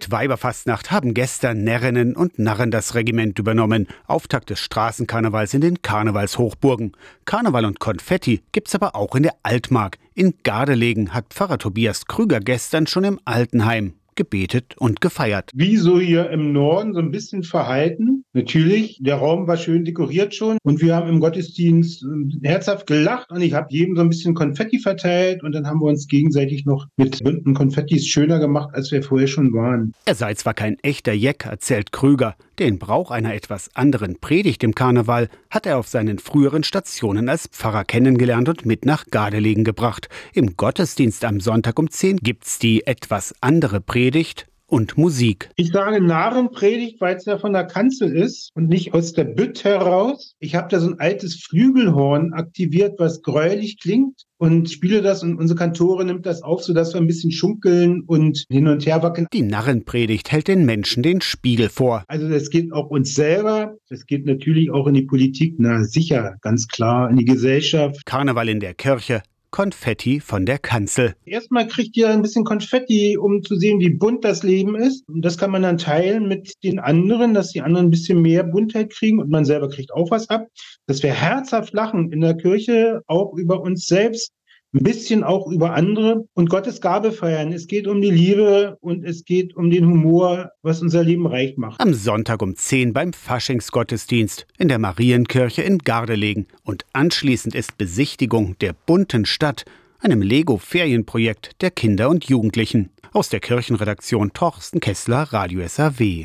Mit Weiberfastnacht haben gestern Närrinnen und Narren das Regiment übernommen. Auftakt des Straßenkarnevals in den Karnevalshochburgen. Karneval und Konfetti gibt's aber auch in der Altmark. In Gardelegen hat Pfarrer Tobias Krüger gestern schon im Altenheim gebetet und gefeiert. Wie so hier im Norden so ein bisschen verhalten. Natürlich, der Raum war schön dekoriert schon und wir haben im Gottesdienst äh, herzhaft gelacht und ich habe jedem so ein bisschen Konfetti verteilt und dann haben wir uns gegenseitig noch mit bunten Konfettis schöner gemacht, als wir vorher schon waren. Er sei zwar kein echter Jeck, erzählt Krüger. Den Brauch einer etwas anderen Predigt im Karneval hat er auf seinen früheren Stationen als Pfarrer kennengelernt und mit nach Gardelegen gebracht. Im Gottesdienst am Sonntag um 10 gibt's die etwas andere Predigt Predigt und Musik. Ich sage Narrenpredigt, weil es ja von der Kanzel ist und nicht aus der Bütt heraus. Ich habe da so ein altes Flügelhorn aktiviert, was gräulich klingt und spiele das und unsere Kantore nimmt das auf, sodass wir ein bisschen schunkeln und hin und her wackeln. Die Narrenpredigt hält den Menschen den Spiegel vor. Also das geht auch uns selber, das geht natürlich auch in die Politik, na sicher, ganz klar, in die Gesellschaft. Karneval in der Kirche, Konfetti von der Kanzel. Erstmal kriegt ihr ein bisschen Konfetti, um zu sehen, wie bunt das Leben ist. Und das kann man dann teilen mit den anderen, dass die anderen ein bisschen mehr Buntheit kriegen und man selber kriegt auch was ab. Dass wir herzhaft lachen in der Kirche, auch über uns selbst, ein bisschen auch über andere und Gottes Gabe feiern. Es geht um die Liebe und es geht um den Humor, was unser Leben reich macht. Am Sonntag um 10 beim Faschingsgottesdienst in der Marienkirche in Gardelegen und anschließend ist Besichtigung der bunten Stadt, einem Lego-Ferienprojekt der Kinder und Jugendlichen. Aus der Kirchenredaktion Torsten Kessler, Radio SAW.